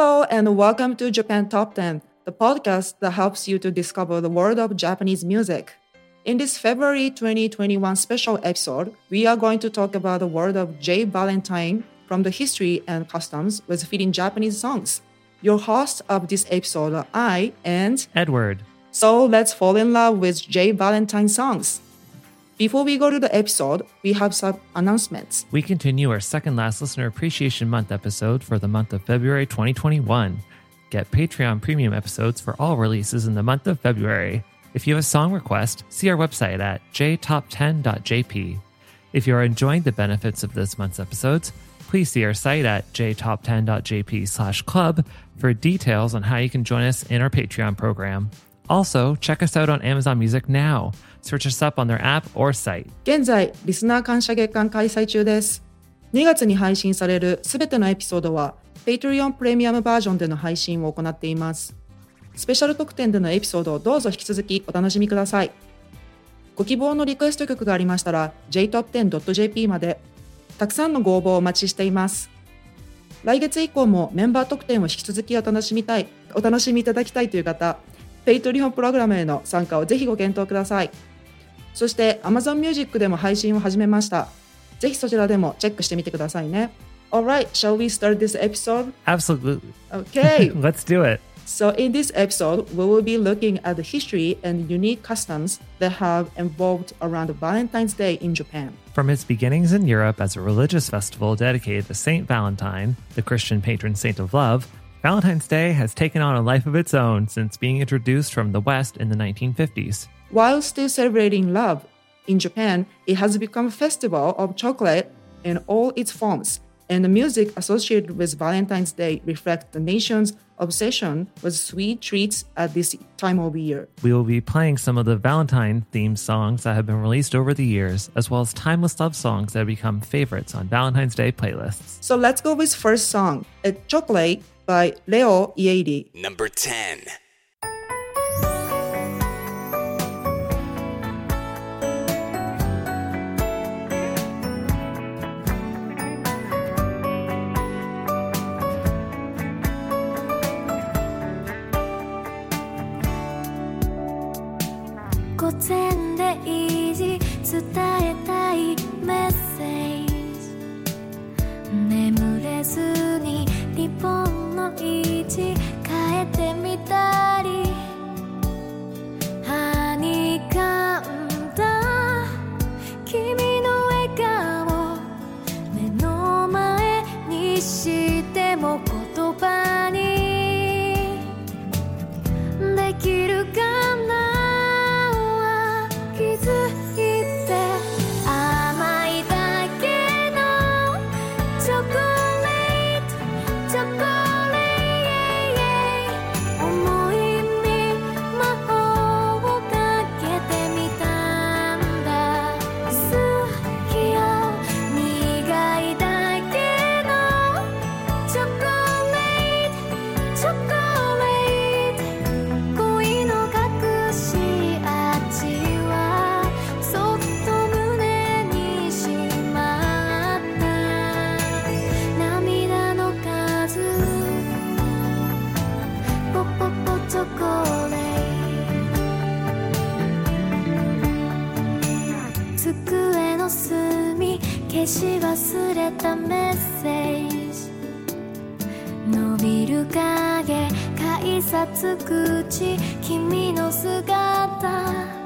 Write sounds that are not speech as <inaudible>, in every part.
Hello and welcome to Japan Top 10, the podcast that helps you to discover the world of Japanese music. In this February 2021 special episode, we are going to talk about the world of J. Valentine from the history and customs with fitting Japanese songs. Your host of this episode are Ai and Edward. so let's fall in love with J. Valentine songs. Before we go to the episode, we have some announcements. We continue our second last Listener Appreciation Month episode for the month of February 2021. Get Patreon premium episodes for all releases in the month of February. If you have a song request, see our website at jtop10.jp. If you are enjoying the benefits of this month's episodes, please see our site at jtop10.jp slash club for details on how you can join us in our Patreon program. Also, check us out on Amazon Music now. Search us up on their app or site. 現在、リスナー感謝月間開催中です。2月に配信されるすべてのエピソードは、Patreon プレミアムバージョンでの配信を行っています。スペシャル特典でのエピソードをどうぞ引き続きお楽しみください。ご希望のリクエスト曲がありましたら、jtop10.jp まで、たくさんのご応募をお待ちしています。来月以降もメンバー特典を引き続きお楽しみたい、お楽しみいただきたいという方、Patreon プログラムへの参加をぜひご検討ください。そして Amazon Music でも配信を始めました。ぜひそちらでもチェックしてみてくださいね。Alright, shall we start this episode? Absolutely. Okay, <laughs> Let's do it. so in this episode, we will be looking at the history and unique customs that have evolved around Valentine's Day in Japan. From its beginnings in Europe as a religious festival dedicated to Saint Valentine, the Christian patron saint of love, Valentine's Day has taken on a life of its own since being introduced from the West in the 1950s. While still celebrating love, in Japan, it has become a festival of chocolate in all its forms, and the music associated with Valentine's Day reflects the nation's obsession with sweet treats at this time of year. We will be playing some of the Valentine themed songs that have been released over the years, as well as timeless love songs that have become favorites on Valentine's Day playlists. So let's go with first song, "A Chocolate" by Leo Ieiri. Number 10. 全でいい伝えたいメッセージ。眠れずにリボンの位置変えてみたり。消し忘れたメッセージ。伸びる影改札口君の姿。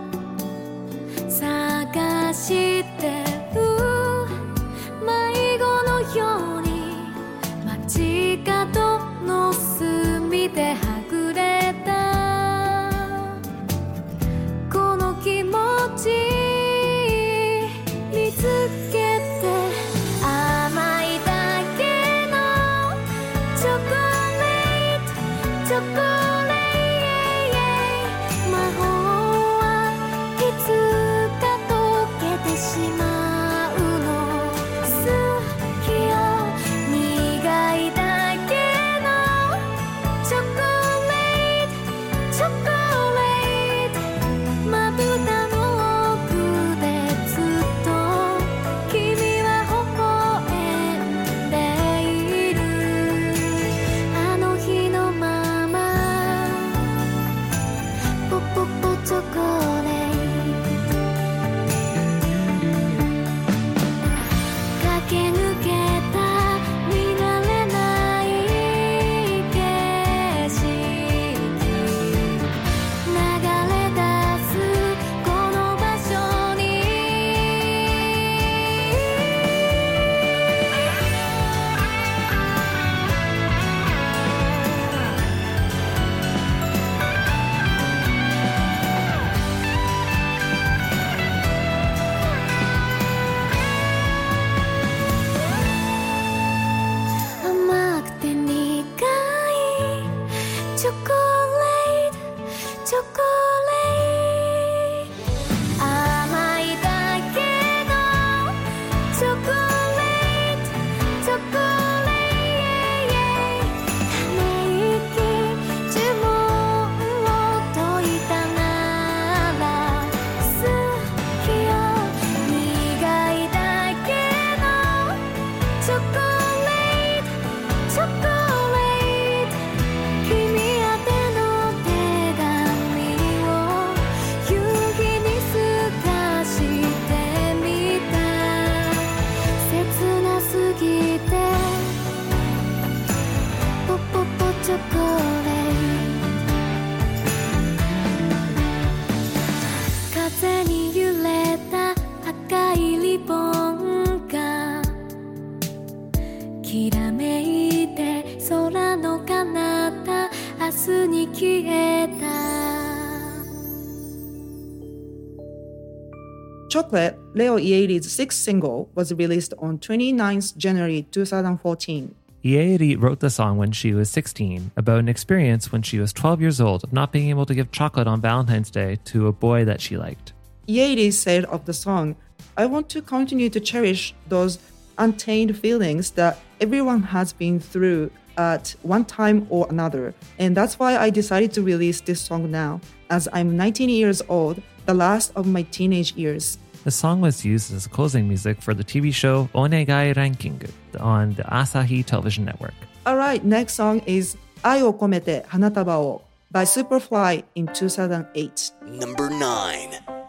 Leo Ieiri's sixth single, was released on 29th January 2014. Ieiri wrote the song when she was 16 about an experience when she was 12 years old of not being able to give chocolate on Valentine's Day to a boy that she liked. Ieiri said of the song, I want to continue to cherish those untamed feelings that everyone has been through at one time or another. And that's why I decided to release this song now, as I'm 19 years old, the last of my teenage years. The song was used as closing music for the TV show Onegai Ranking on the Asahi television network. Alright, next song is 愛を込めて花束を by Superfly in 2008. Number 9.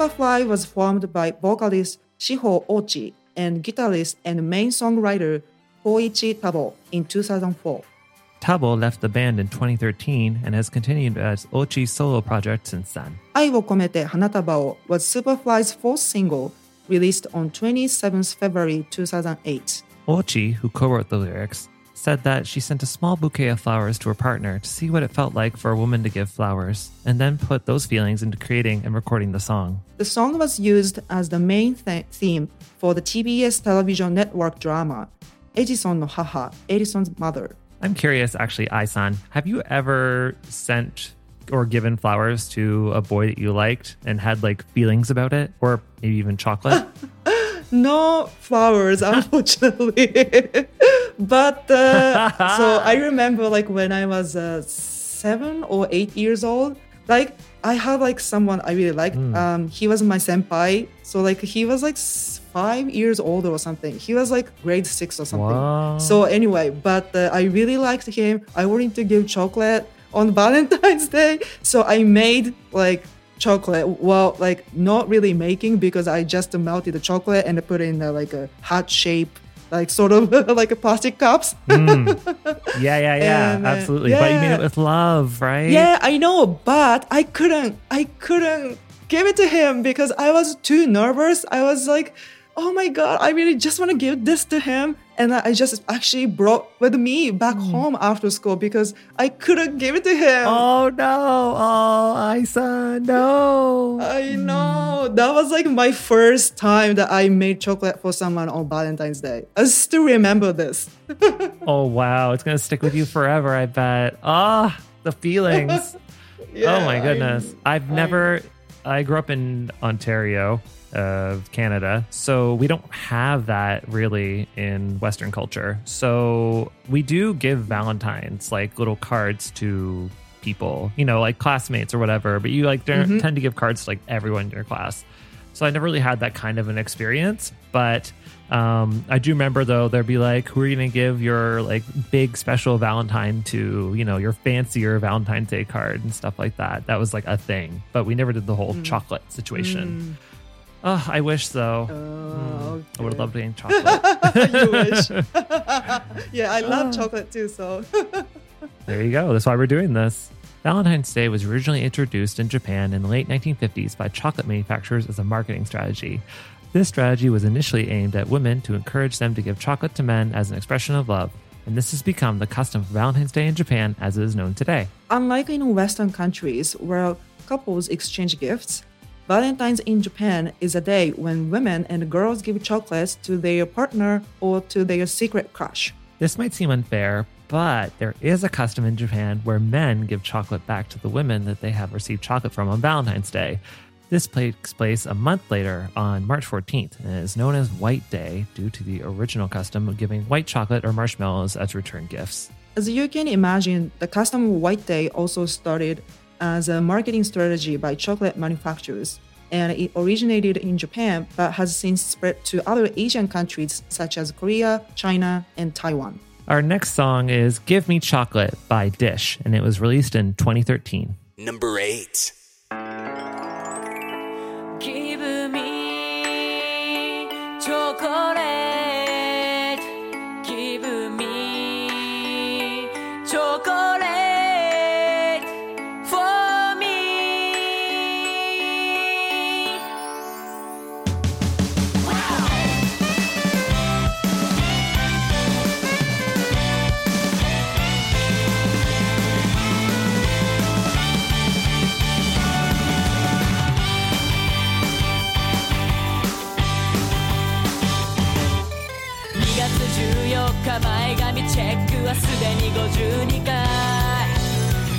Superfly was formed by vocalist Shiho Ochi and guitarist and main songwriter Koichi Tabo in 2004. Tabo left the band in 2013 and has continued as Ochi's solo project since then. Ai wo komete hanataba was Superfly's fourth single, released on 27 February 2008. Ochi, who co-wrote the lyrics, said that she sent a small bouquet of flowers to her partner to see what it felt like for a woman to give flowers, and then put those feelings into creating and recording the song. The song was used as the main th- theme for the TBS television network drama Edison no Haha, Edison's Mother. I'm curious, actually, Aisan, have you ever sent or given flowers to a boy that you liked and had like feelings about it, or maybe even chocolate? <laughs> No flowers, <laughs> unfortunately. but uh, so I remember like when I was uh, seven or eight years old, like I had like someone I really liked. Um, he was my senpai, so like he was like five years older or something. He was like grade six or something. Wow. So anyway, but uh, I really liked him. I wanted to give chocolate on <laughs> Valentine's Day, so I made like chocolate. Well, like not really making because I just melted the chocolate and put it in uh, like a heart shape, like sort of <laughs> like a plastic cups. yeah, yeah, yeah, <laughs> And, uh, absolutely. But you made it with love, right? Yeah, I know, but I couldn't. I couldn't give it to him because I was too nervous. I was like, "Oh my god, I really just want to give this to him." And I I just actually brought with me back home after school because I couldn't give it to him. Oh no! Oh, Aisan, no! I know. That was like my first time that I made chocolate for someone on Valentine's Day. I still remember this. <laughs> Oh wow, it's gonna stick with you forever. I bet. Ah, the feelings. <laughs> oh my I- goodness. I've never. I grew up in Ontario, of Canada, so we don't have that really in Western culture. So we do give Valentines like little cards to people, you know, like classmates or whatever. But you like don't mm-hmm. tend to give cards to like everyone in your class. So I never really had that kind of an experience. But um, I do remember though, there'd be like, who are you going to give your like big special Valentine to, you know, your fancier Valentine's Day card and stuff like that. That was like a thing. But we never did the whole mm. chocolate situation. Mm. Oh, I wish so. Oh, hmm, I would have loved okay. <laughs> chocolate. you wish. <laughs> yeah, I love ah. chocolate too. So <laughs> There you go. That's why we're doing this. Valentine's Day was originally introduced in Japan in the late 1950s by chocolate manufacturers as a marketing strategy. This strategy was initially aimed at women to encourage them to give chocolate to men as an expression of love, and this has become the custom for Valentine's Day in Japan as it is known today. unlike in Western countries where couples exchange gifts, Valentine's in Japan is a day when women and girls give chocolates to their partner or to their secret crush. This might seem unfair, but there is a custom in Japan where men give chocolate back to the women that they have received chocolate from on Valentine's Day. This takes place a month later on March 14th and is known as White Day due to the original custom of giving white chocolate or marshmallows as return gifts. As you can imagine, the custom of White Day also started as a marketing strategy by chocolate manufacturers, and it originated in Japan but has since spread to other Asian countries such as Korea, China, and Taiwan. Our next song is Give Me Chocolate by Dish, and it was released in 2013. Number 8. 12回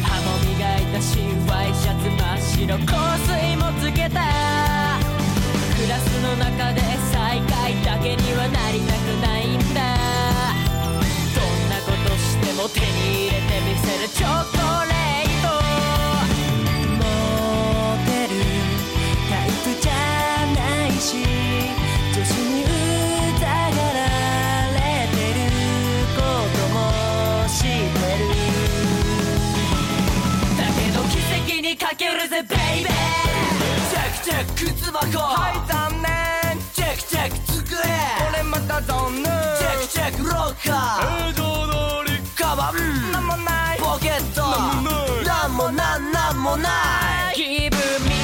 歯も磨いたしワイシャツ真っ白。香水もつけた。クラスの中で最下位だけにはなりたくないんだ。どんなことしても手に入れてみせる。チョコだけど奇跡にかけるぜベイベーチャク靴箱はい残念チェックチェック机俺また残念チェックチェックロッカー映像通りカバンなんもないポケットなんもなんなんもない Give me チ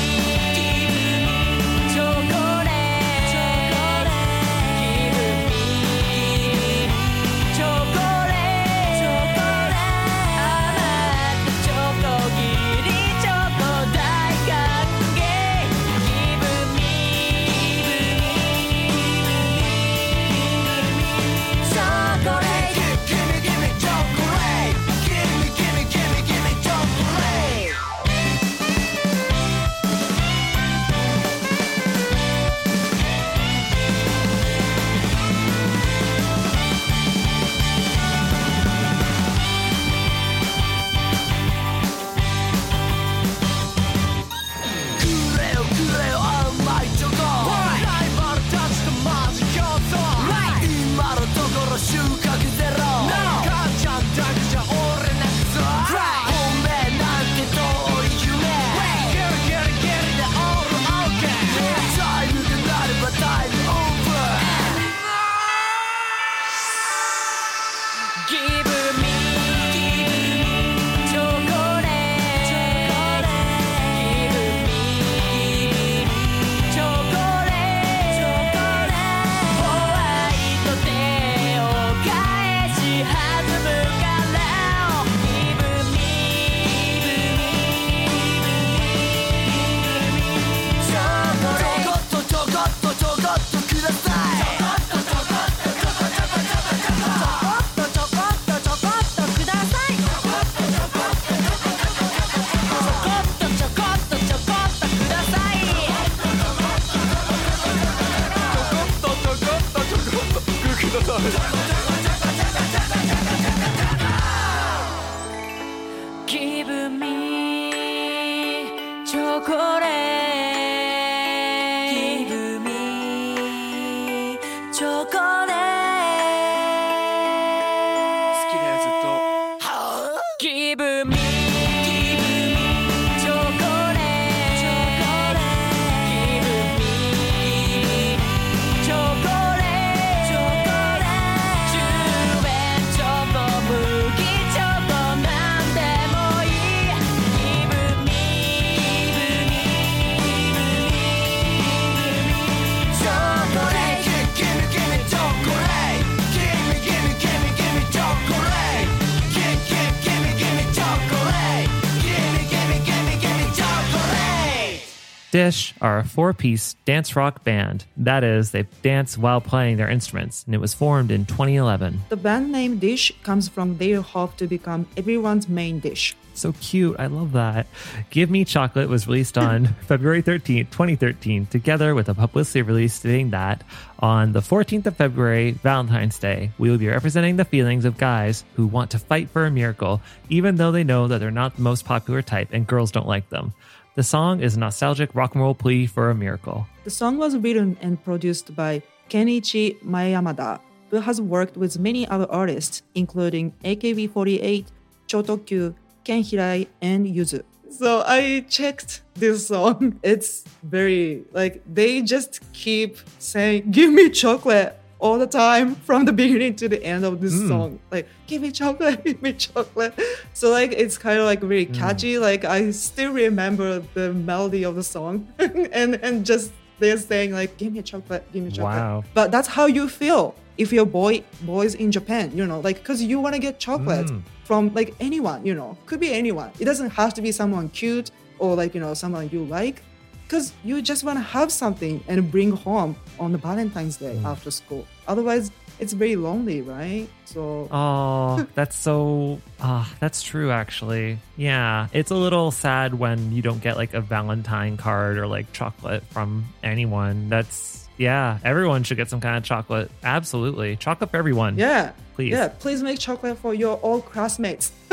Dish are a four piece dance rock band. That is, they dance while playing their instruments, and it was formed in 2011. The band name Dish comes from their hope to become everyone's main dish. So cute. I love that. Give Me Chocolate was released on <laughs> February 13th, 2013, together with a publicity release stating that on the 14th of February, Valentine's Day, we will be representing the feelings of guys who want to fight for a miracle, even though they know that they're not the most popular type and girls don't like them. The song is a nostalgic rock and roll plea for a miracle. The song was written and produced by Kenichi Maeyamada, who has worked with many other artists, including AKB48, Chotokyu, Ken Hirai, and Yuzu. So I checked this song. It's very like they just keep saying, "Give me chocolate." All the time from the <laughs> beginning to the end of this hmm. song, like give me chocolate, <laughs> give me chocolate. So like it's kind of like really hmm. catchy. Like I still remember the melody of the song, <laughs> and and just they're saying like give me chocolate, give me chocolate. Wow. But that's how you feel if you're boy boys in Japan, you know, like because you want to get chocolate hmm. from like anyone, you know, could be anyone. It doesn't have to be someone cute or like you know someone you like, because you just want to have something and bring home on the Valentine's Day after school. Otherwise, it's very lonely, right? So Oh, <laughs> that's so. Ah, that's true. Actually, yeah, it's a little sad when you don't get like a Valentine card or like chocolate from anyone. That's yeah. Everyone should get some kind of chocolate. Absolutely, chocolate for everyone. yeah, Please. yeah, please make chocolate for your old classmates. <laughs>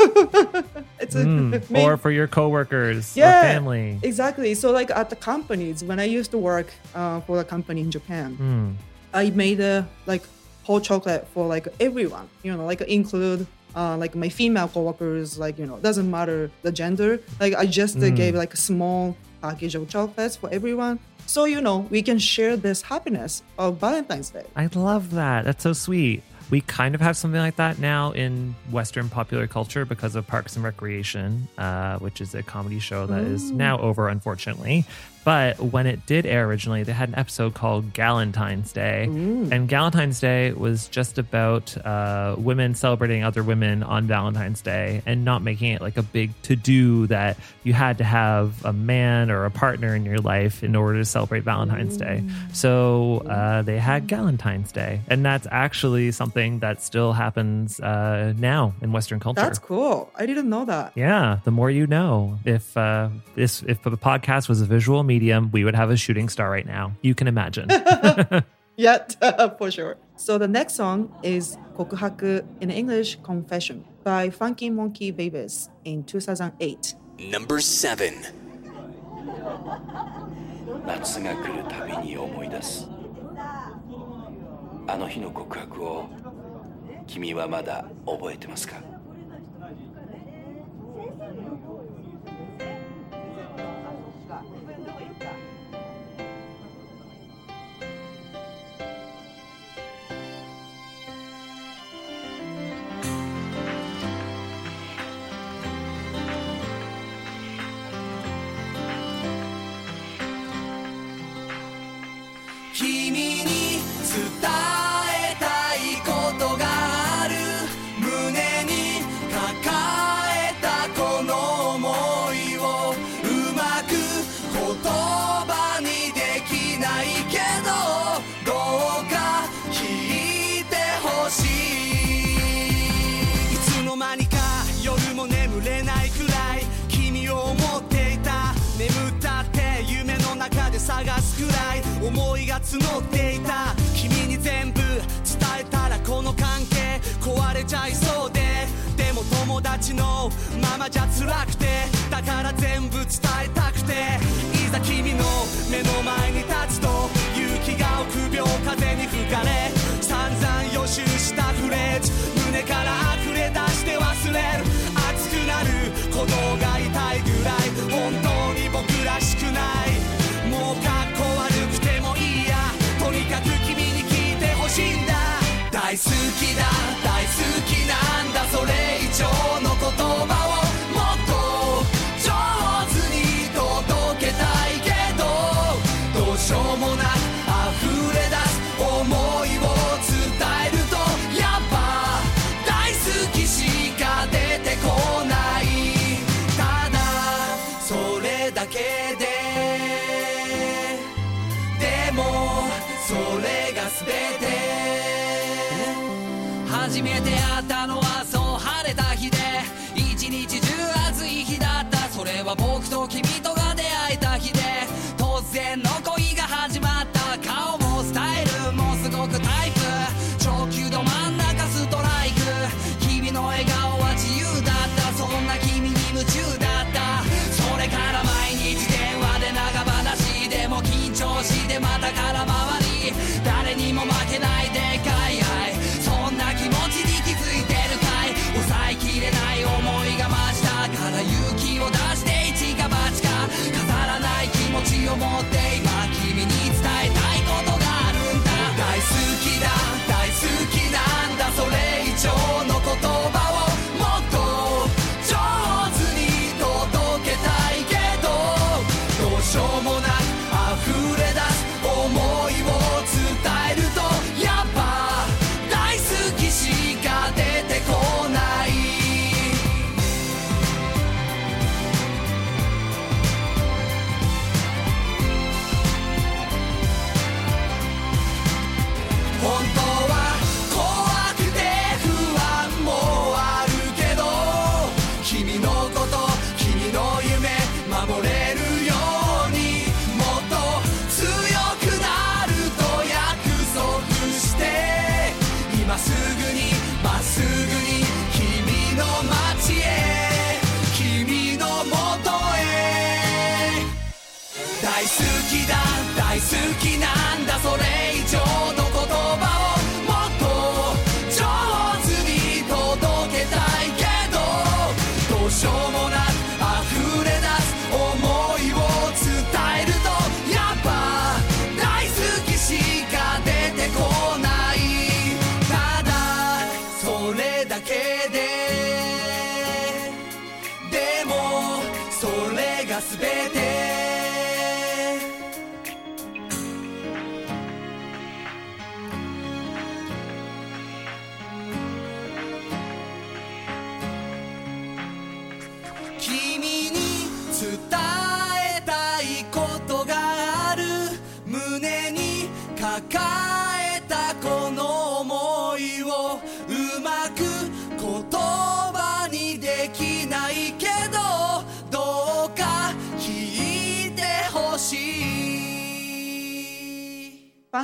it's a Mm, <laughs> main- or for your coworkers yeah, family. Exactly. So like at the companies, when I used to work uh, for a company in Japan, Mm. I made a like whole chocolate for like everyone. You know, like include uh, like my female coworkers. Like you know, doesn't matter the gender. Like I just uh, gave like a small package of chocolates for everyone. So, you know, we can share this happiness of Valentine's Day. I love that. That's so sweet. We kind of have something like that now in Western popular culture because of Parks and Recreation, uh, which is a comedy show that is now over, unfortunately. But when it did air originally, they had an episode called Galentine's Day. And Galentine's Day was just about uh, women celebrating other women on Valentine's Day and not making it like a big to do that you had to have a man or a partner in your life in order to celebrate Valentine's Day. So uh, they had Galentine's Day. And that's actually something that still happens uh, now in Western culture. That's cool. I didn't know that. Yeah, the more you know. If uh, this if the podcast was a visual medium, we would have a shooting star right now. You can imagine. <laughs> <laughs> Yet, <laughs> for sure. So the next song is 告白 in English Confession by Funky Monkey Babies in 2008. Number 7. 夏が来るたびに思い出すあの日の告白を君はまだ覚えてますか 募っていた君に全部伝えたらこの関係壊れちゃいそうででも友達のままじゃ辛くてだから全部伝えたくていざ君の目の前に立つと勇気が臆病風に吹かれ散々予習したフレーズ胸から溢れ出して忘れる熱くなる鼓動が痛好きだ。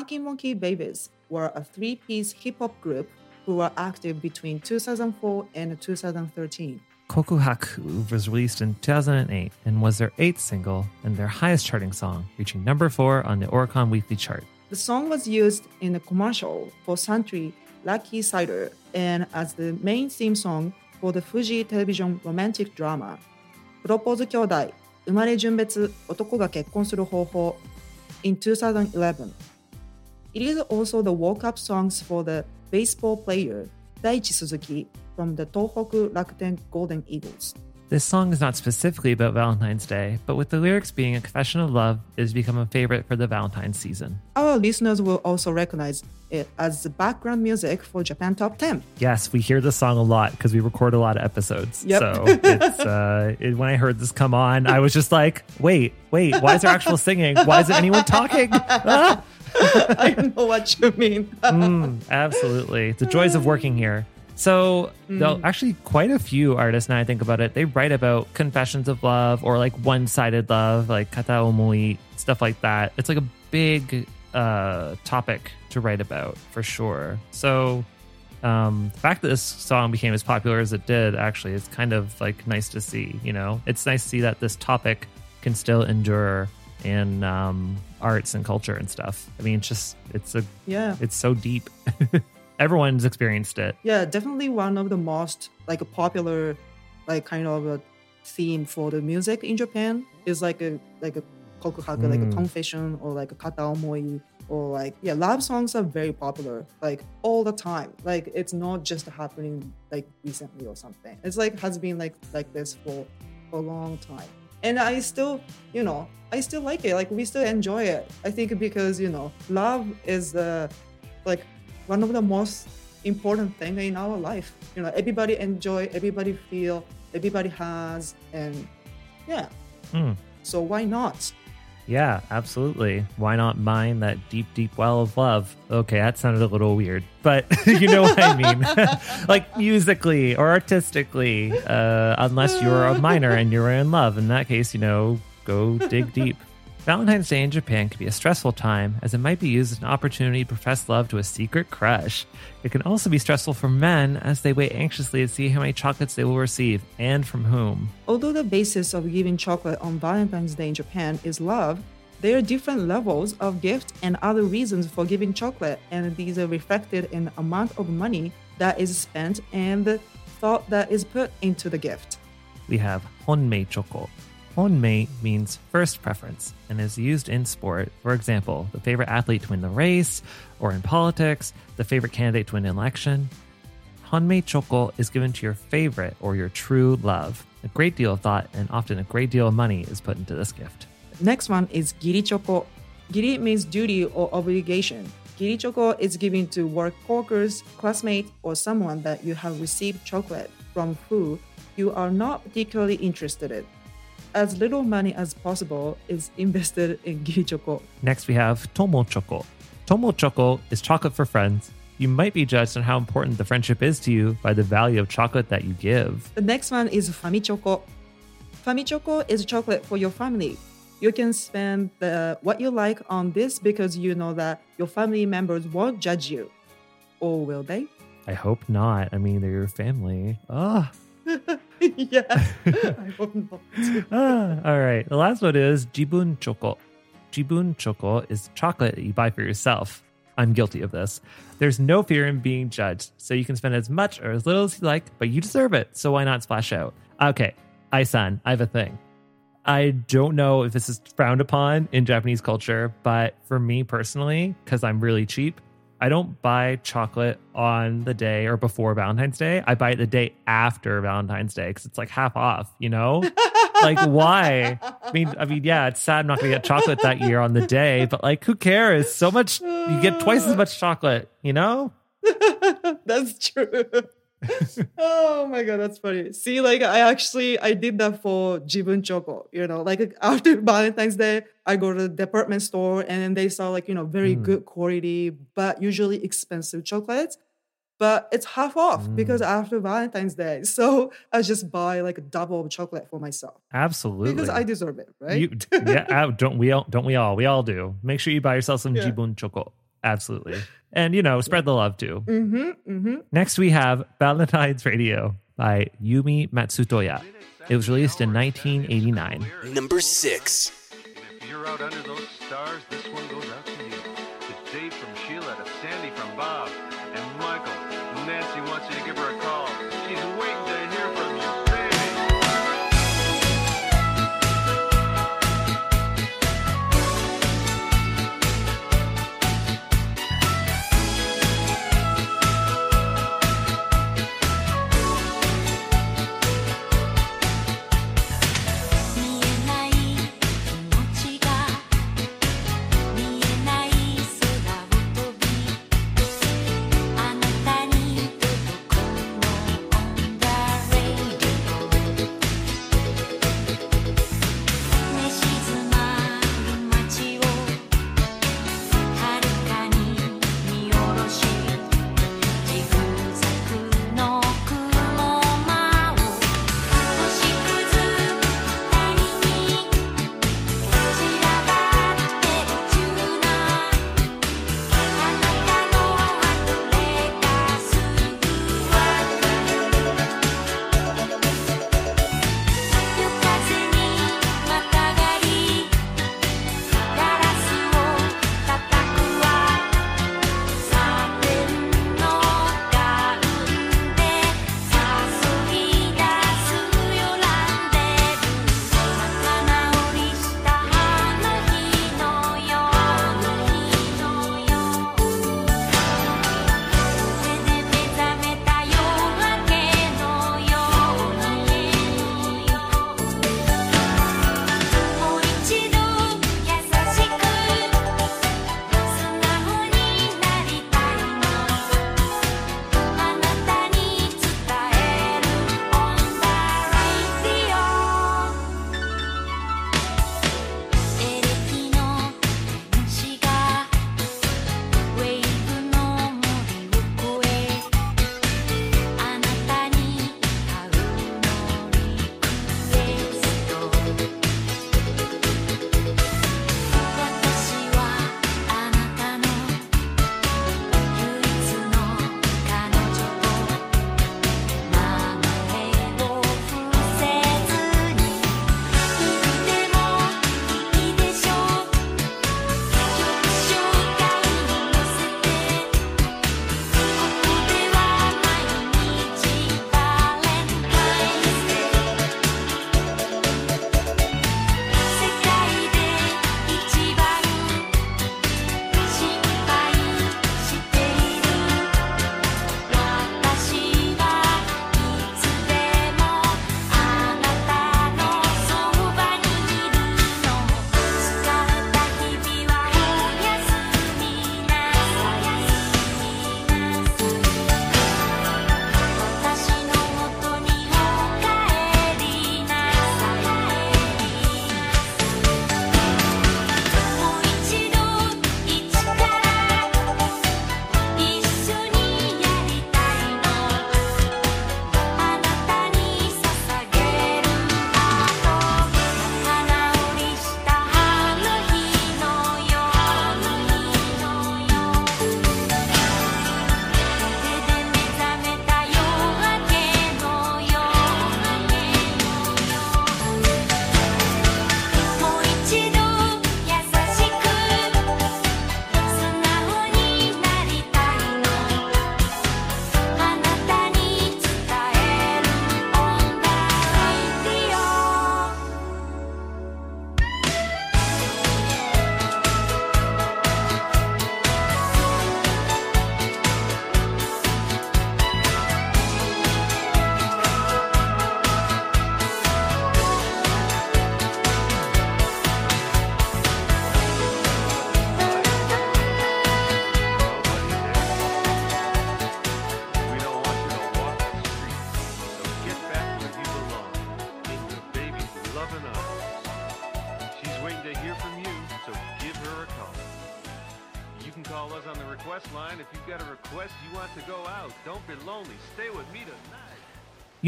Funky Monkey Babies were a three piece hip hop group who were active between 2004 and 2013. Kokuhaku was released in 2008 and was their eighth single and their highest charting song, reaching number four on the Oricon Weekly chart. The song was used in a commercial for Santry Lucky Cider and as the main theme song for the Fuji television romantic drama プロポーズ兄弟生まれ順別男が結婚する方法 in 2011. it is also the walk-up songs for the baseball player Daichi Suzuki from the Tohoku Rakuten Golden Eagles. This song is not specifically about Valentine's Day, but with the lyrics being a confession of love, it has become a favorite for the Valentine's season. Our listeners will also recognize it as the background music for Japan Top 10. Yes, we hear this song a lot because we record a lot of episodes. Yep. So <laughs> it's uh, it, when I heard this come on, I was just like, wait, wait, why is there actual singing? Why isn't anyone talking? Ah! <laughs> <laughs> I know what you mean. Mm, absolutely. The joys of working here. So, though, actually, quite a few artists, now I think about it, they write about confessions of love or like one sided love, like kata omoi, stuff like that. It's like a big uh, topic to write about for sure. So, um, the fact that this song became as popular as it did actually is kind of like nice to see. You know, it's nice to see that this topic can still endure and um, arts and culture and stuff. I mean, it's just it's a yeah. it's so deep. <laughs> Everyone's experienced it. Yeah, definitely one of the most like a popular like kind of a theme for the music in Japan is like a like a kokuhaku, like a Mm. confession or like a kata omoi or like yeah, love songs are very popular like all the time. Like it's not just happening like recently or something. It's like has been like like this for a long time. And I still, you know, I still like it. Like we still enjoy it. I think because, you know, love is the like one of the most important thing in our life. You know, everybody enjoy, everybody feel, everybody has, and yeah. Hmm. So why not? Yeah, absolutely. Why not mine that deep, deep well of love? Okay, that sounded a little weird, but <laughs> you know what I mean. <laughs> like musically or artistically, uh, unless you're a minor and you're in love. In that case, you know, go dig deep. Valentine's Day in Japan can be a stressful time as it might be used as an opportunity to profess love to a secret crush. It can also be stressful for men as they wait anxiously to see how many chocolates they will receive and from whom. Although the basis of giving chocolate on Valentine's Day in Japan is love, there are different levels of gift and other reasons for giving chocolate, and these are reflected in the amount of money that is spent and the thought that is put into the gift. we have honmei choco. Honmei means first preference and is used in sport. For example, the favorite athlete to win the race, or in politics, the favorite candidate to win an election. Honmei choco is given to your favorite or your true love. A great deal of thought and often a great deal of money is put into this gift. Next one is giri choco. Giri means duty or obligation. Giri choco is given to work coworkers, classmate, or someone that you have received chocolate from who you are not particularly interested in. As little money as possible is invested in giri choco. Next, we have Tomo Choco. Tomo Choco is chocolate for friends. You might be judged on how important the friendship is to you by the value of chocolate that you give. The next one is Fami Choco. Fami Choco is chocolate for your family. You can spend the, what you like on this because you know that your family members won't judge you. Or will they? I hope not. I mean, they're your family. Ah. <laughs> yeah, I not. <laughs> ah. All right. The last one is Jibun Choco. Jibun Choco is chocolate that you buy for yourself. I'm guilty of this. There's no fear in being judged, so you can spend as much or as little as you like, but you deserve it, so why not splash out? Okay, Ai-san, I have a thing. I don't know if this is frowned upon in Japanese culture, but for me personally, because I'm really cheap, I don't buy chocolate on the day or before Valentine's Day. I buy it the day after Valentine's Day because it's like half off, you know? like why? I mean, I mean, yeah, it's sad I'm not gonna get chocolate that year on the day, but like who cares? So much you get twice as much chocolate, you know? <laughs> That's true. <laughs> oh my god, that's funny. See, like I actually I did that for Jibun Choco. You know, like <laughs> after Valentine's Day, I go to the department store and then they sell like you know very Mm. good quality but usually expensive chocolates. But it's half off Mm. because after Valentine's Day. <laughs> So I just buy like a double of chocolate for myself Absolutely. because I deserve it, right? You, yeah, uh, don't we all? Don't we all? We all do. Make sure you buy yourself some Yeah. Jibun Choco. Absolutely, and you know, spread the love too. mm-hmm, mm-hmm. Next, we have Valentine's Radio by Yumi Matsutoya. It was released in 1989. Number six.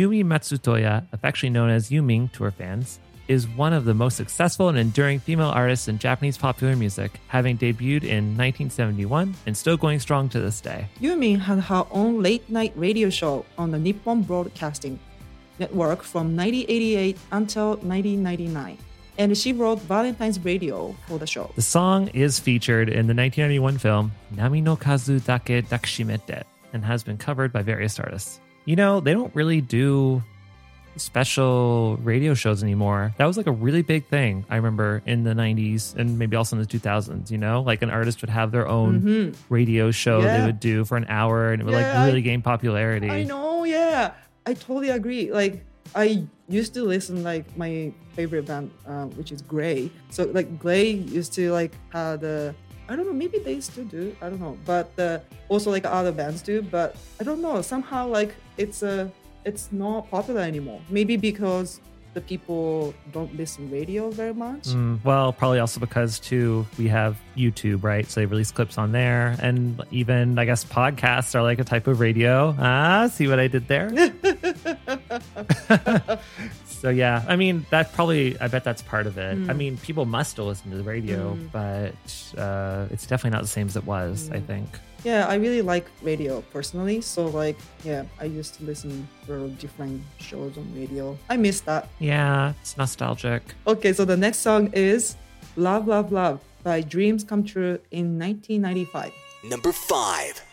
Yumi Matsutoya, affectionately known as Yuming to her fans, is one of the most successful and enduring female artists in Japanese popular music, having debuted in 1971 and still going strong to this day. Yuming had her own late night radio show on the Nippon Broadcasting Network from 1988 until 1999, and she wrote Valentine's Radio for the show. The song is featured in the 1991 film Nami no Kazu Dake Dakishimete and has been covered by various artists. You know, they don't really do special radio shows anymore. That was like a really big thing, I remember in the 90s and maybe also in the 2000s, you know? Like an artist would have their own radio show they Mm-hmm. Would do for an hour and it would Yeah, like really I- gain popularity. I know, yeah. I totally agree. Like I used to listen like my favorite band, uh, which is GLAY. So like GLAY used to like have the I don't know, maybe they still do. I don't know, but uh, also like other bands do. But I don't know. Somehow like it's a it's not popular anymore. Maybe because the people don't listen radio very much. Mm, well, probably also because too we have YouTube, right? So they release clips on there, and even I guess podcasts are like a type of radio. Ah, see what I did there? <laughs> <laughs> so yeah, I mean that probably I bet that's part of it. I mm. mean, people must still listen to the radio, mm. but uh, it's definitely not the same as it was. I mm. think. Yeah, I really like radio personally. So like, yeah, I used to listen to different shows on radio. I miss that. Yeah, it's nostalgic. Okay, so the next song is Love, Love, Love by Dreams Come True in 1995. Number 5.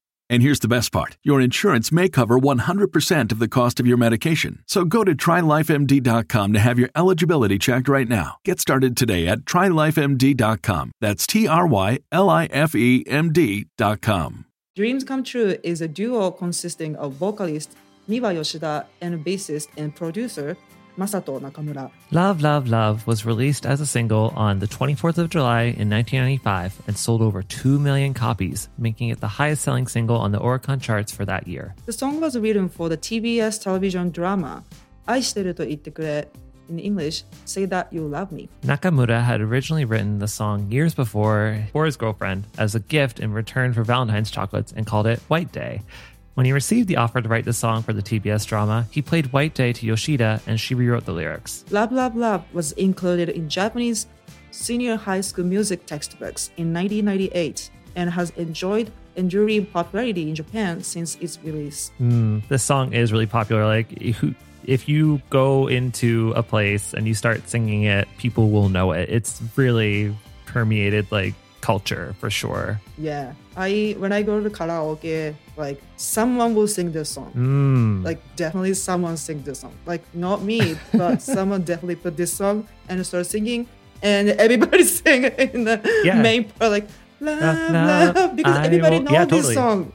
And here's the best part your insurance may cover 100% of the cost of your medication. So go to trylifemd.com to have your eligibility checked right now. Get started today at trylifemd.com. That's T R Y L I F E M D.com. Dreams Come True is a duo consisting of vocalist Miwa Yoshida and bassist and producer Masato Nakamura. Love, Love, Love was released as a single on the 24th of July in 1995 and sold over 2 million copies, making it the highest selling single on the Oricon charts for that year. The song was written for the TBS television drama 愛してると言ってくれ in English, Say That You Love Me. Nakamura had originally written the song years before for his girlfriend as a gift in return for Valentine's chocolates and called it White Day. When he received the offer to write the song for the TBS drama, he played White Day to Yoshida and she rewrote the lyrics. Love, Love, Love was included in Japanese senior high school music textbooks in 1998 and has enjoyed enduring popularity in Japan since its release. Mm, this song is really popular. Like, if you go into a place and you start singing it, people will know it. It's really permeated like culture for sure. Yeah, I when I go to karaoke, like someone will sing this song. Mm. Like definitely someone sing this song. Like not me, but <laughs> someone definitely put this song and start singing, and everybody <laughs> sing in the Yeah. main part, like love, love, love, because I everybody knows yeah, this totally. song.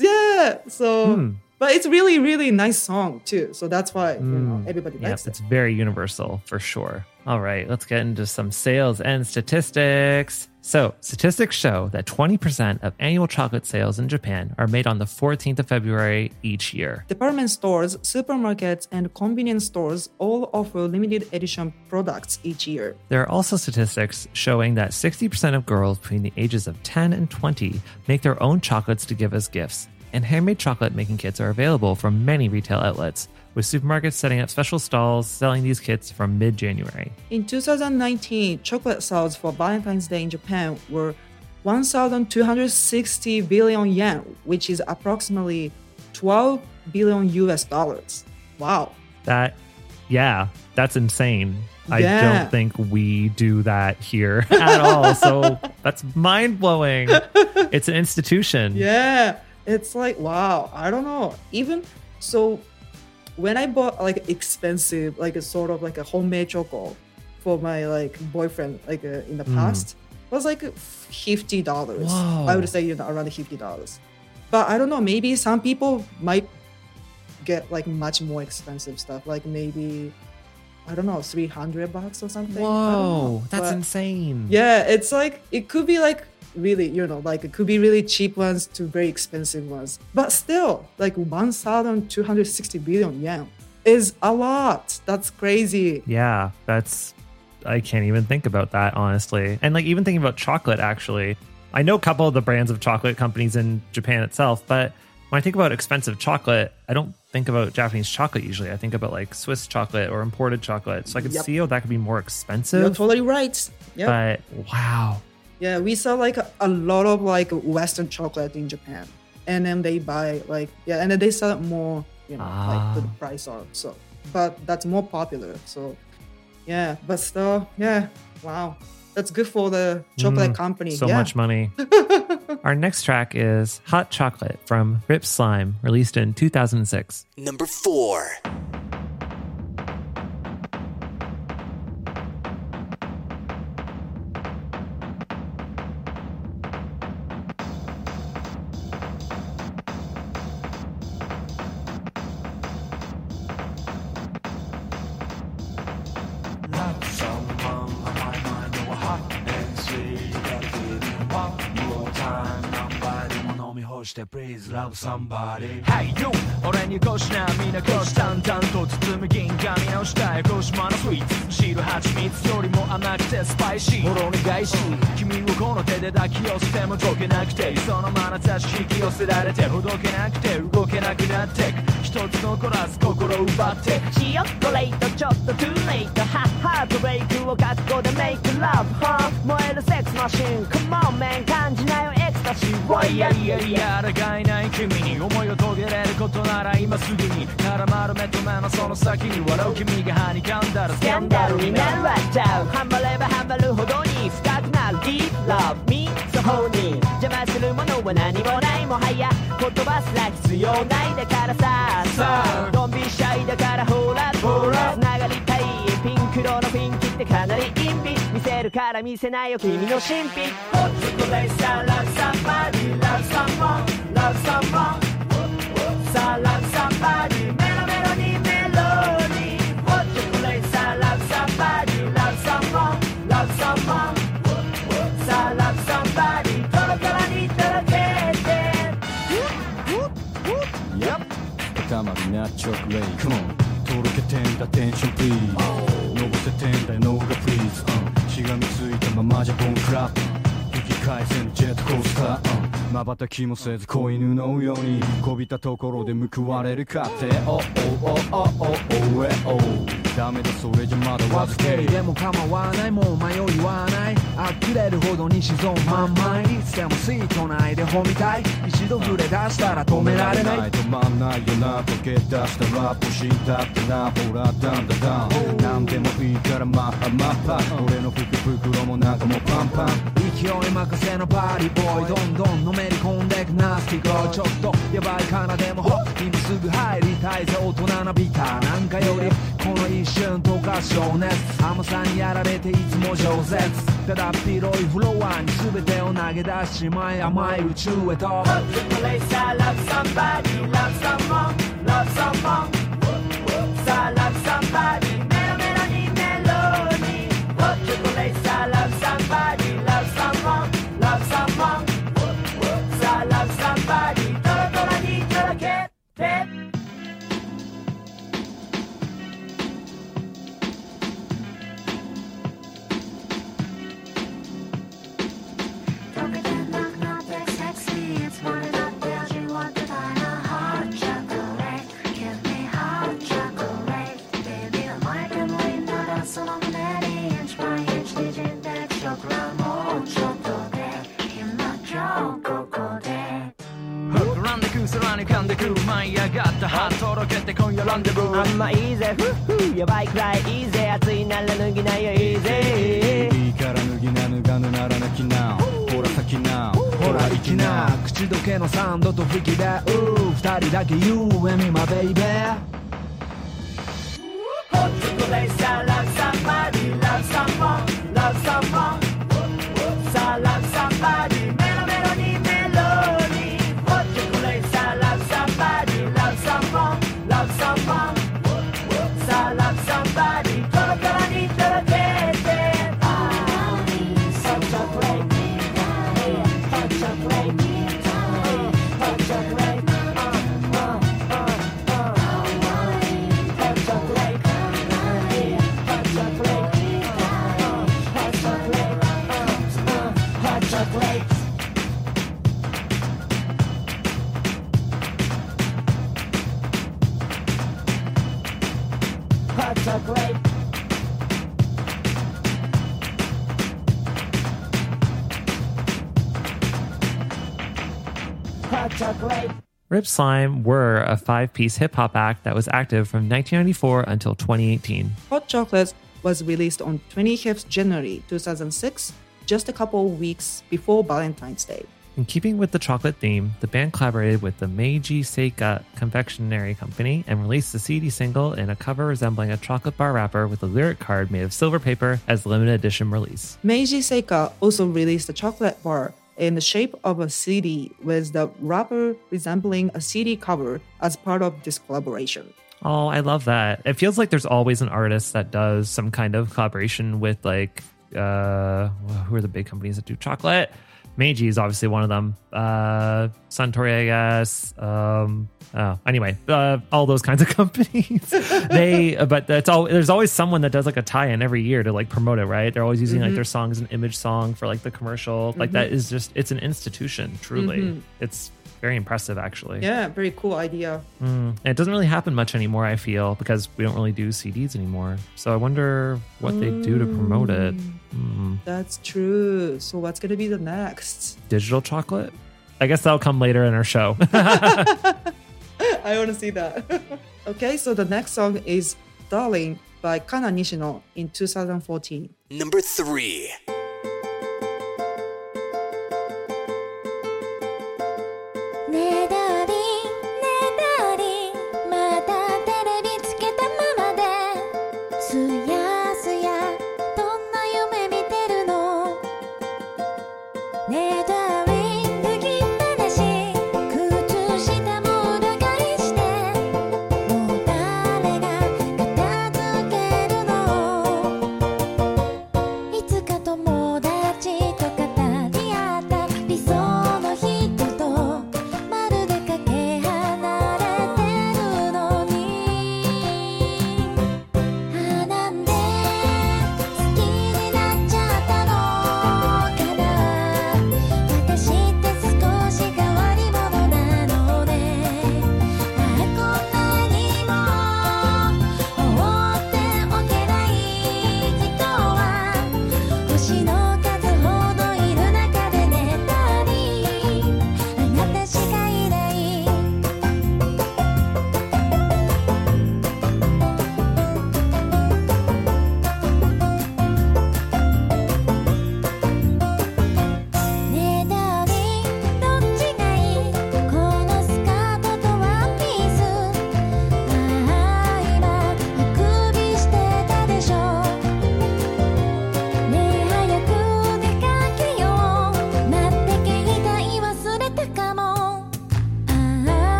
Yeah, so Hmm. but it's really really nice song too. So that's why you know Mm. everybody Yep, likes it. it's very universal for sure. All right, let's get into some sales and statistics. So, statistics show that 20% of annual chocolate sales in Japan are made on the 14th of February each year. Department stores, supermarkets, and convenience stores all offer limited edition products each year. There are also statistics showing that 60% of girls between the ages of 10 and 20 make their own chocolates to give as gifts, and handmade chocolate making kits are available from many retail outlets, with supermarkets setting up special stalls selling these kits from mid January. In 2019, chocolate sales for Valentine's Day in Japan were 1,260 billion yen, which is approximately 12 billion US dollars. Wow. That, yeah, that's insane. I don't think we do that here <laughs> at all. So <laughs> that's mind blowing. It's an institution. Yeah, it's like, wow, I don't know. Even so, when I bought like expensive, like a sort of like a homemade choco for my like boyfriend, like uh, in the Mm. past, was like fifty dollars. I would say you know around fifty dollars. But I don't know. Maybe some people might get like much more expensive stuff. Like maybe I don't know, three hundred bucks or something. I don't know. Whoa, that's But- insane. yeah, it's like it could be like really, you know, like it could be really cheap ones to very expensive ones. But still, like 1,260 billion yen is a lot. That's crazy. Yeah, that's I can't even think about that honestly. And like even thinking about chocolate actually. I know a couple of the brands of chocolate companies in Japan itself, but when I think about expensive chocolate, I don't think about Japanese chocolate usually. I think about like Swiss chocolate or imported chocolate. So I could Yep. see how that could be more expensive. You're totally right. Yeah. But wow. Yeah, we sell like a, a lot of like Western chocolate in Japan. And then they buy like yeah, and then they sell it more, you know, like with the Ah. price on. So but that's more popular. So yeah, but still, yeah, wow. That's good for the chocolate Mm, company. So yeah. much money. <laughs> Our next track is Hot Chocolate from Rip Slyme, released in 2006. Number four. Please love somebody. Hey you! 俺にこしな皆こし淡々と包む銀紙の下へこしまのスイーツ。汁蜂蜜よりも甘くてスパイシー。フォローお願いし。君をこの手で抱き寄せても解けなくて。その眼差し引き寄せられてほどけなくて。動けなくなって。く一つ残らず心奪って。チヨットレイトちょっとトゥーレイトハッハートレイクを覚悟でメイクラブは燃えるセックスマシン。Come on man 感じなよ。エクスタシーワイヤイヤイヤ抗いない君に思いを遂げれることなら今すぐに絡まる目と目のその先に笑う君が歯に噛んだらスキャンダルになるわちゃうハマればハマるほどに深くなる Deep love me so honey 邪魔するものは何もないもはや言葉すら必要ないだからささあドンビシャイだからほらほら繋がりたいピンク色のピンキってかなり陰美見せるから見せないよ君の神秘ラサンバラブサンバラブサンバラサンバメロメロにメロラサンバラブサンバラブサンバラサンバトロにとろけてにチョクレイ Come とろけてんだテンションピーのぼせてんだよがみついたままじゃボンクラップ引き返せんジェットコースター、まばたきもせず子犬のようにこびたところで報われるか。っておおおおおおえおダメだそれじゃまだわずけでも構わないもう迷いはない呆れるほどに沈むまんまいつでもスイート内で褒みたい。一度触れ出したら止められない。止まんないよな溶け出したラップしたってなほらダンダダン何でもいいからマッハマッハ俺の服袋も中もパンパン勢い任せのバーディーボーイ。どんどんのめり込んでくナスティゴちょっとやばいかなでもほ今すぐ入りたいぜ。大人なビターなんかよりこの一瞬とか情熱。甘さにやられていつも饒舌。ただ広いフロアに全てを投げ出ししまい甘い宇宙へと。Love somebody, love someone, love someone. Sa love somebody, 空に浮かんでく舞い上がったハートロケて今夜ランデブー。あんまいいぜふっふやばいくらいいいぜ暑いなら脱ぎないよいいぜ。いいから脱ぎな脱がぬならなきなほら先なほら行きな。口どけのサウンドと吹きでうー二人だけ You and me my baby Hot chocolate, sa love somebody, love someone, love someone. Sa love somebody, melo melo Rip Slyme were a five piece hip hop act that was active from 1994 until 2018. Hot Chocolate was released on 25th January 2006, just a couple of weeks before Valentine's Day. In keeping with the chocolate theme, the band collaborated with the Meiji Seika Confectionery Company and released a CD single in a cover resembling a chocolate bar wrapper with a lyric card made of silver paper as a limited edition release. Meiji Seika also released a chocolate bar in the shape of a CD with the wrapper resembling a CD cover as part of this collaboration. Oh, I love that. It feels like there's always an artist that does some kind of collaboration with like uh who are the big companies that do chocolate? Meiji is obviously one of them. Uh Suntory, I guess. Um oh, anyway, uh, all those kinds of <laughs> companies. they but that's all there's always someone that does like a tie-in every year to like promote it, right? They're always using like Mhm. their song as an image song for like the commercial. Like that Mhm. is just it's an institution, truly. Mhm. It's very impressive actually. Yeah, very cool idea. Mm. And it doesn't really happen much anymore, I feel, because we don't really do CDs anymore. So I wonder what they do to promote it. Mm. That's true. So what's gonna be the next? Digital chocolate? I guess that'll come later in our show. <laughs> <laughs> <laughs> I want to see that. <laughs> okay, so the next song is Darling by Kana Nishino in 2014. Number three.「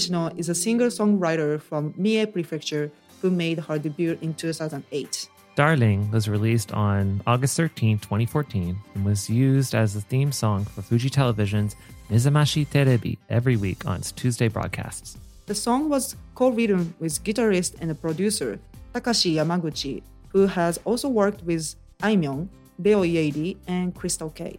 Nishino is a singer-songwriter from Mie Prefecture who made her debut in 2008. Darling was released on August 13, 2014, and was used as the theme song for Fuji Television's Mezamashi Terebi every week on its Tuesday broadcasts. The song was co-written with guitarist and producer Takashi Yamaguchi, who has also worked with Aimyon, Leo Ieiri, and Crystal Kay.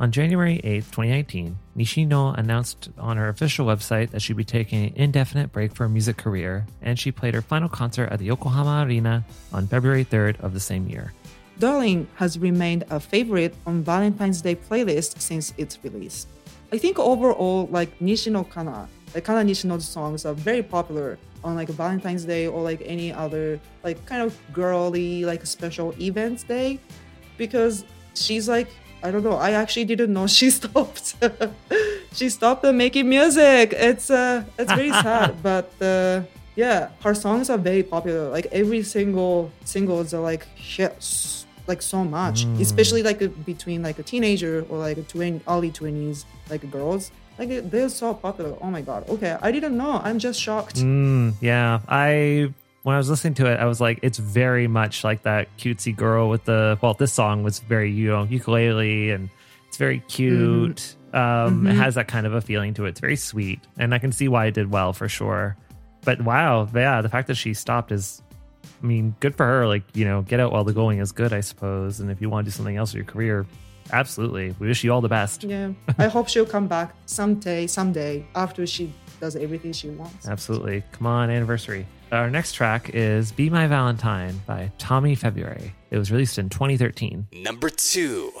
On January 8, 2019, Nishino announced on her official website that she'd be taking an indefinite break for her music career, and she played her final concert at the Yokohama Arena on February 3rd of the same year. Darling has remained a favorite on Valentine's Day playlist since its release. I think overall, like Nishino Kana, like Kana Nishino's songs are very popular on like Valentine's Day or like any other like kind of girly like special events day because she's like I don't know. I actually didn't know <laughs> she stopped. she stopped making music. It's uh, it's very <laughs> sad, but uh, yeah, her songs are very popular. Like every single singles are like shit, s- like so much. Mm. Especially like between like a teenager or like a twenty early twenties like girls. Like they're so popular. Oh my god. Okay, I didn't know. I'm just shocked. Mm, yeah, I when I was listening to it, I was like, it's very much like that cutesy girl with the well, this song was very you know ukulele and it's very cute. Um, It Mhm. has that kind of a feeling to it. It's very sweet, and I can see why it did well for sure. But wow, yeah, the fact that she stopped is, I mean, good for her. Like you know, get out while the going is good, I suppose. And if you want to do something else with your career, absolutely, we wish you all the best. Yeah, I hope she'll come back someday, someday after she does everything she wants. Absolutely. Come on, anniversary. Our next track is Be My Valentine by Tommy February. It was released in 2013. Number two.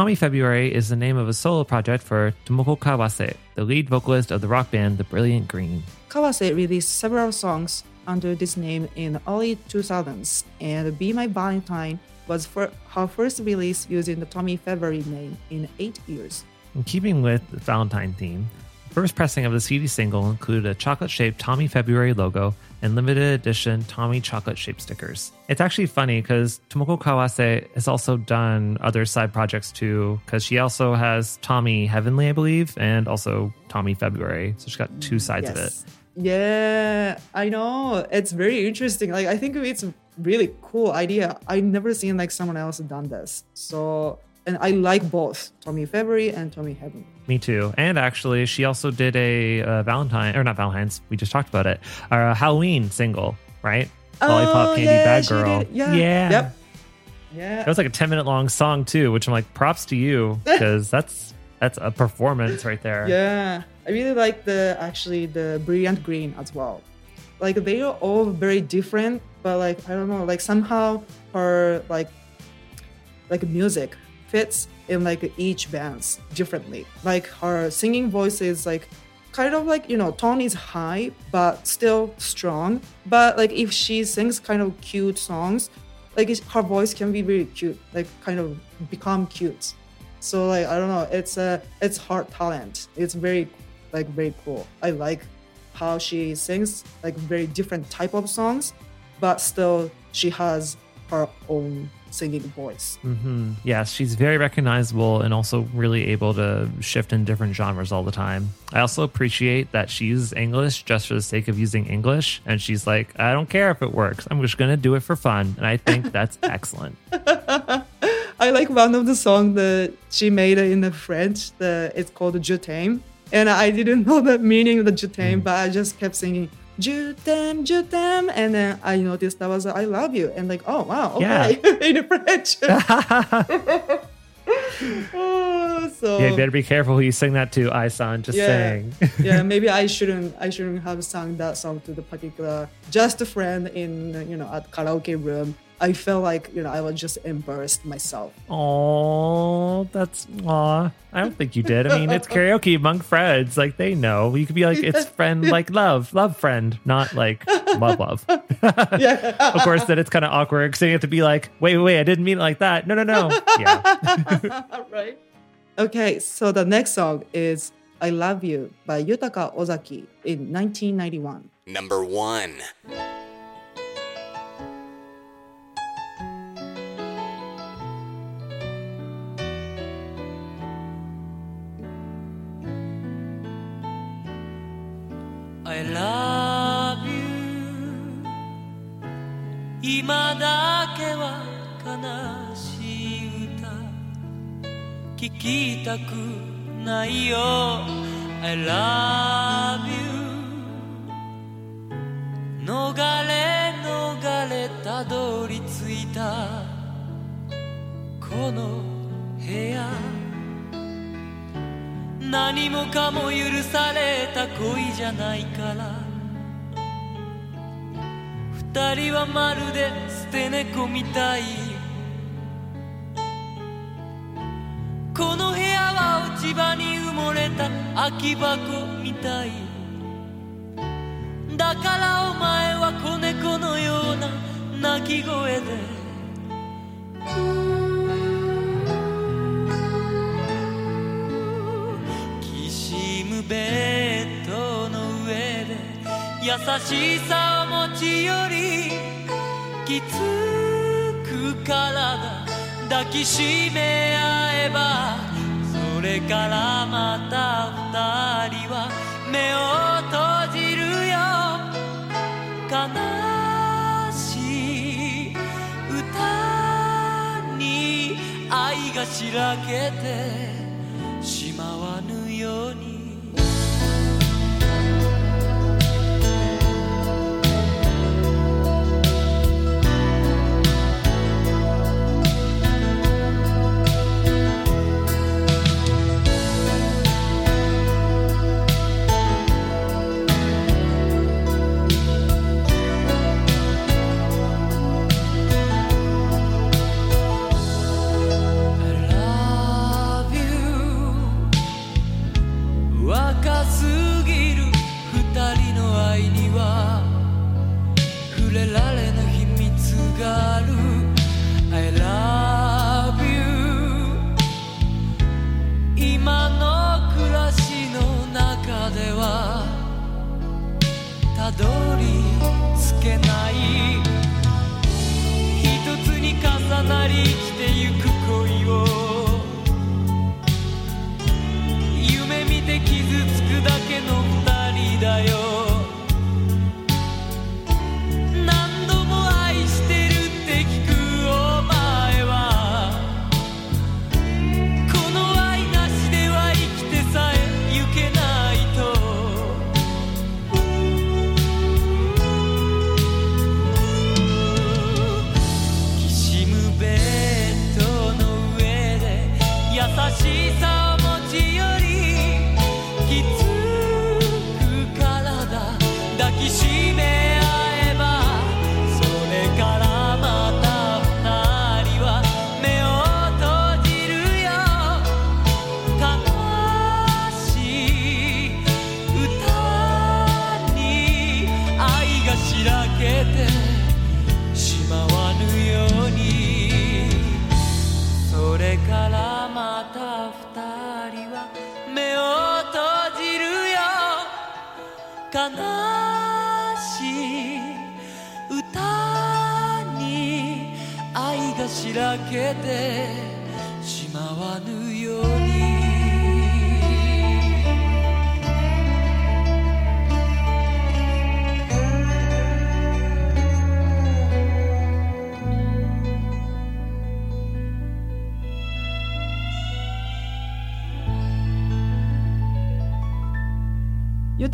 Tommy February is the name of a solo project for Tomoko Kawase, the lead vocalist of the rock band The Brilliant Green. Kawase released several songs under this name in the early 2000s, and Be My Valentine was for her first release using the Tommy February name in eight years. In keeping with the Valentine theme, the first pressing of the CD single included a chocolate shaped Tommy February logo and limited edition Tommy chocolate shaped stickers. It's actually funny because Tomoko Kawase has also done other side projects too, because she also has Tommy Heavenly, I believe, and also Tommy February. So she's got two sides of it. Yeah, I know. It's very interesting. Like I think it's a really cool idea. I've never seen like someone else done this. So and I like both Tommy February and Tommy Heaven. Me too. And actually, she also did a uh, Valentine, or not Valentine's, we just talked about it, a Halloween single, right? Lollipop Oh, Candy yeah, Bad Girl. Yeah. Yeah. Yep. Yeah. That was like a 10 minute long song too, which I'm like, props to you, <laughs> because that's that's a performance right there. Yeah, I really like the actually the brilliant green as well. Like they are all very different, but like I don't know, like somehow her like like music fits in like each bands differently. Like her singing voice is like kind of like you know tone is high but still strong. But like if she sings kind of cute songs, like her voice can be really cute, like kind of become cute. So like I don't know, it's a it's her talent. It's very like very cool. I like how she sings like very different type of songs, but still she has her own singing voice. Mm-hmm. Yes, she's very recognizable and also really able to shift in different genres all the time. I also appreciate that she uses English just for the sake of using English. And she's like, I don't care if it works. I'm just going to do it for fun. And I think <laughs> that's excellent. I like one of the song that she made in the French. The it's called Je t'aime, and I didn't <laughs> know the meaning of the Je t'aime, but I just kept singing Je t'aime, and then I noticed that was I love you, and like oh wow, okay, <laughs> in French. <laughs> oh, so Yeah, you better be careful who you sing that to, Ai-san. Just yeah, saying. <laughs> yeah, maybe I shouldn't I shouldn't have sung that song to the particular just a friend in you know at karaoke room. I felt like you know I was just embarrassed myself. Oh, that's aw. I don't think you did. I mean, it's karaoke among friends. Like they know. You could be like, it's <laughs> friend, like love, love friend, not like love, love. <laughs> yeah. <laughs> of course, then it's kind of awkward because you have to be like, wait, wait, wait, I didn't mean it like that. No, no, no. Yeah. right. Okay, so the next song is I Love You by Yutaka Ozaki in 1991. Number one. I love you. 今だけは悲しい歌。聞きたくないよ。I love you. 逃れ逃れたどり着いた。この部屋。何もかも許された恋じゃないから。二人はまるで捨て猫みたい。この部屋は落ち葉に埋もれた空き箱みたい。だからお前は子猫のような鳴き声で。ベッドの上で優しさを持ち寄りきつく体抱きしめ合えばそれからまた二人は目を閉じるよ。悲しい歌に愛がしらけてしまわぬように「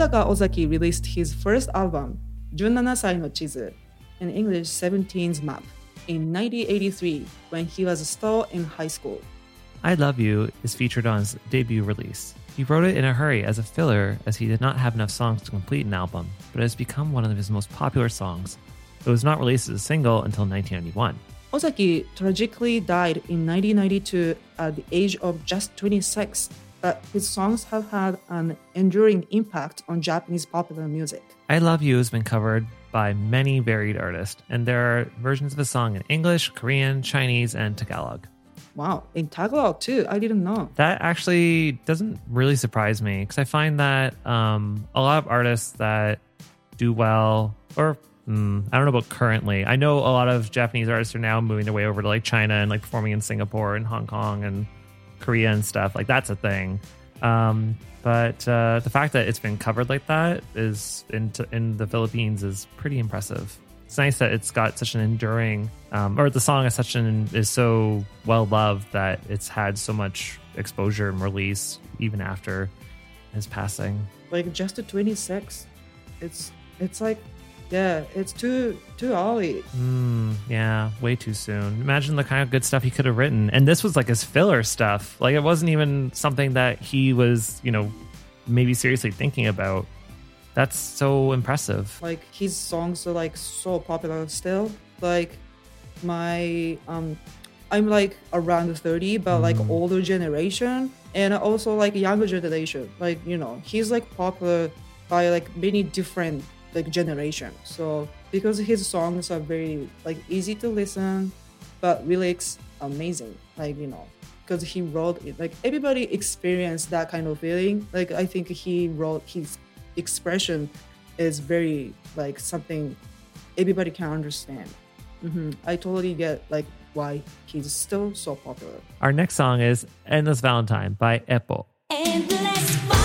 Yutaka Ozaki released his first album, 17歳の地図 in English 17's Map, in 1983 when he was still in high school. I Love You is featured on his debut release. He wrote it in a hurry as a filler as he did not have enough songs to complete an album, but it has become one of his most popular songs. It was not released as a single until 1991. Ozaki tragically died in 1992 at the age of just 26, but his songs have had an enduring impact on Japanese popular music. I Love You has been covered by many varied artists, and there are versions of the song in English, Korean, Chinese, and Tagalog. Wow, in Tagalog too, I didn't know. That actually doesn't really surprise me because I find that um, a lot of artists that do well, or mm, I don't know about currently. I know a lot of Japanese artists are now moving their way over to like China and like performing in Singapore and Hong Kong and Korea and stuff. Like that's a thing. Um, but uh, the fact that it's been covered like that is in in the Philippines is pretty impressive. It's nice that it's got such an enduring, um, or the song is such an is so well loved that it's had so much exposure and release even after his passing. Like just at 26, it's it's like yeah, it's too too early. Mm, yeah, way too soon. Imagine the kind of good stuff he could have written. And this was like his filler stuff. Like it wasn't even something that he was, you know, maybe seriously thinking about. That's so impressive. Like his songs are like so popular still. Like my um I'm like around 30, but like Mm. older generation and also like younger generation. Like, you know, he's like popular by like many different like generation. So because his songs are very like easy to listen, but lyrics amazing. Like, you know, because he wrote it like everybody experienced that kind of feeling. Like I think he wrote his expression is very like something everybody can understand. hmm I totally get like why he's still so popular. Our next song is Endless Valentine by EPO. Endless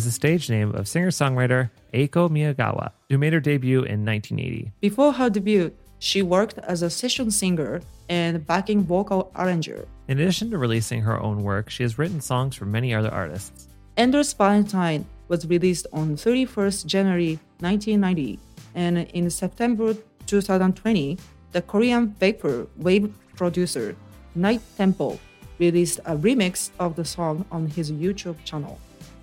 is the stage name of singer-songwriter Eiko Miyagawa, who made her debut in 1980. Before her debut, she worked as a session singer and backing vocal arranger. In addition to releasing her own work, she has written songs for many other artists. Endless Valentine was released on 31st January 1990, and in September 2020, the Korean vapor wave producer Night Tempo released a remix of the song on his YouTube channel.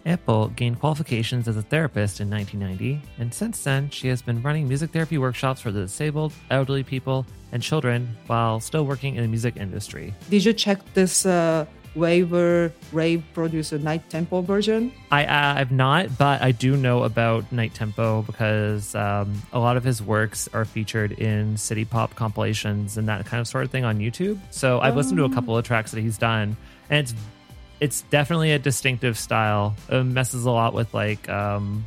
EPO gained qualifications as a therapist in 1990, and since then, she has been running music therapy workshops for the disabled, elderly people, and children while still working in the music industry. Did you check this uh, vapor wave producer Night Tempo version? I uh, I've not, but I do know about Night Tempo because um, a lot of his works are featured in city pop compilations and that kind of sort of thing on YouTube. So I've listened to a couple of tracks that he's done, and it's it's definitely a distinctive style. It messes a lot with like um,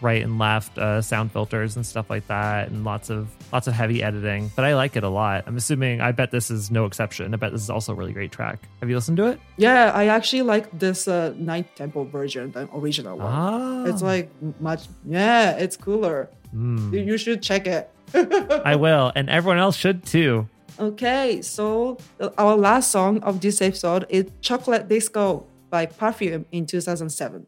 right and left uh, sound filters and stuff like that, and lots of lots of heavy editing. But I like it a lot. I'm assuming. I bet this is no exception. I bet this is also a really great track. Have you listened to it? Yeah, I actually like this uh, Night Tempo version, the original one. Ah. It's like much, yeah, it's cooler. You- You should check it. <laughs> I will, and everyone else should too. Okay, so uh, our last song of this episode is Chocolate Disco by Perfume in 2007.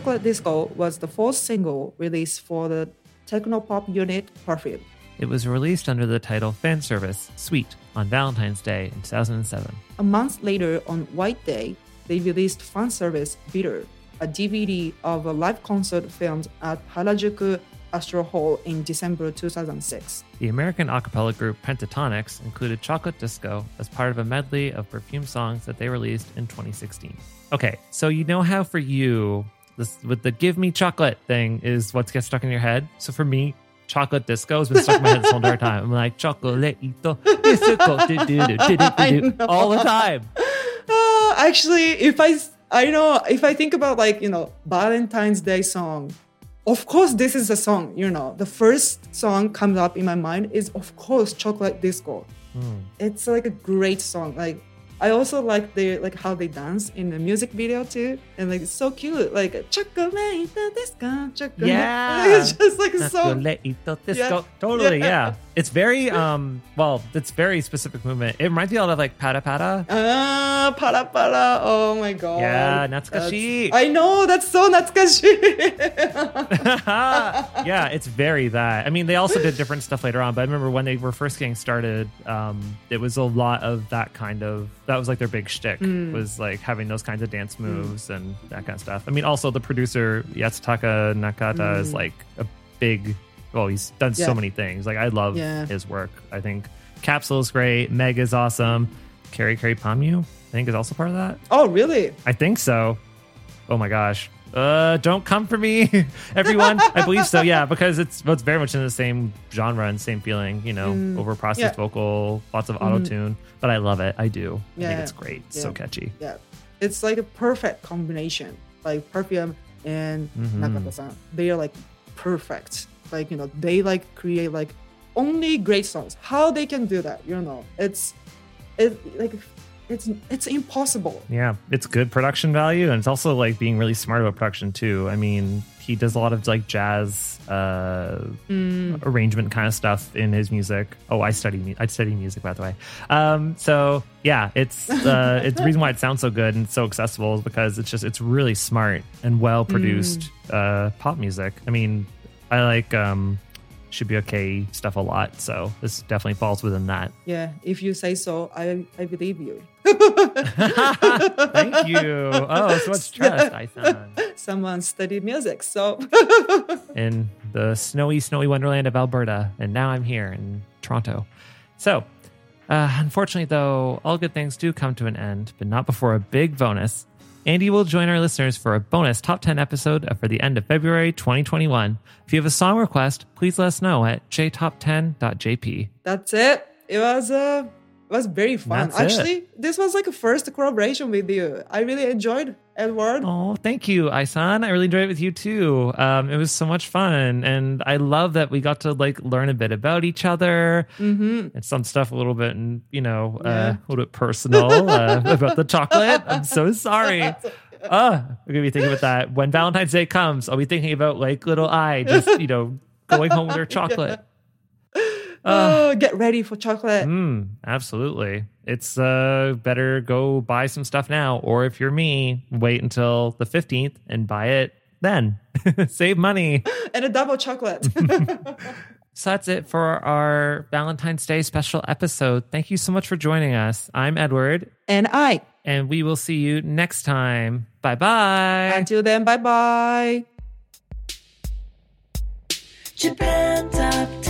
Chocolate Disco was the fourth single released for the techno pop unit Perfume. It was released under the title Fan Service Sweet on Valentine's Day in 2007. A month later, on White Day, they released fan service Bitter, a DVD of a live concert filmed at Harajuku Astro Hall in December 2006. The American a cappella group Pentatonix included Chocolate Disco as part of a medley of perfume songs that they released in 2016. Okay, so you know how for you, this with the give me chocolate thing is what gets stuck in your head. So for me, chocolate disco has been stuck in my head this whole entire time. I'm like chocolatito disco <laughs> all the time. Uh, actually, if I I know if I think about like you know Valentine's Day song, of course this is a song. You know, the first song comes up in my mind is of course Chocolate Disco. It's like a great song. Like I also like the like how they dance in the music video too, and like it's so cute. Like chocolate disco, chocolate. <laughs> Yeah. it's just like so. Chocolatito disco. Yeah. Totally, Yeah. yeah. It's very um well, it's very specific movement. It reminds me a lot of like pata pata. Ah, para para. Oh my god. Yeah, natsukashi. That's- I know that's so natsukashi. <laughs> yeah, it's very that. I mean, they also did different stuff later on, but I remember when they were first getting started, um, it was a lot of that kind of that was like their big shtick Mm. was like having those kinds of dance moves and that kind of stuff. I mean, also the producer Yasutaka Nakata is Mm. like a big. Well, he's done Yeah. so many things. Like I love Yeah. his work. I think Capsule is great. Meg is awesome. Kyary Kyary Pamyu, I think, is also part of that. oh really? I think so. Oh my gosh. Uh, don't come for me, <laughs> everyone. I believe so. Yeah, because it's it's very much in the same genre and same feeling. You know, Mm, over processed yeah. vocal, lots of Mhm. auto tune. But I love it. I do. I think it's great. It's so catchy. Yeah, it's like a perfect combination. Like Perfume and Mhm. Nakata-san, they are like perfect. Like you know, they like create like only great songs. How they can do that? You know, it's it like it's it's impossible. Yeah, it's good production value, and it's also like being really smart about production too. I mean, he does a lot of like jazz uh, Mm. arrangement kind of stuff in his music. Oh, I study I study music by the way. Um, so yeah, it's uh, <laughs> it's the reason why it sounds so good and so accessible is because it's just it's really smart and well produced uh, pop music. I mean, I like um, Shibuya-kei stuff a lot, so this definitely falls within that. Yeah, if you say so, I I believe you. <laughs> Thank you. Oh, so much <laughs> trust, Aisan. Someone studied music, so <laughs> in the snowy, snowy wonderland of Alberta, and now I'm here in Toronto. So, uh, unfortunately, though, all good things do come to an end, but not before a big bonus. Andy will join our listeners for a bonus top 10 episode for the end of February 2021. If you have a song request, please let us know at jtop10.jp. that's it. It was uh it was very fun. That's it. Actually, this was like a first collaboration with you. I really enjoyed Edward. Oh, thank you, Ai-san. I really enjoyed it with you too. Um, it was so much fun, and I love that we got to like learn a bit about each other Mm-hmm. and some stuff a little bit, and you know, uh, Yeah. a little bit personal uh, <laughs> about the chocolate. I'm so sorry. <laughs> Uh, we're gonna be thinking about that when Valentine's Day comes. I'll be thinking about like little I just you know going home with her <laughs> chocolate. Oh, get ready for chocolate. Mm, absolutely. It's uh better go buy some stuff now, or if you're me, wait until the 15th and buy it then. <laughs> Save money. <laughs> And a double chocolate. <laughs> So that's it for our Valentine's Day special episode. Thank you so much for joining us. I'm Edward, and I. and we will see you next time. Bye bye. Until then, bye bye. Japan Top 10,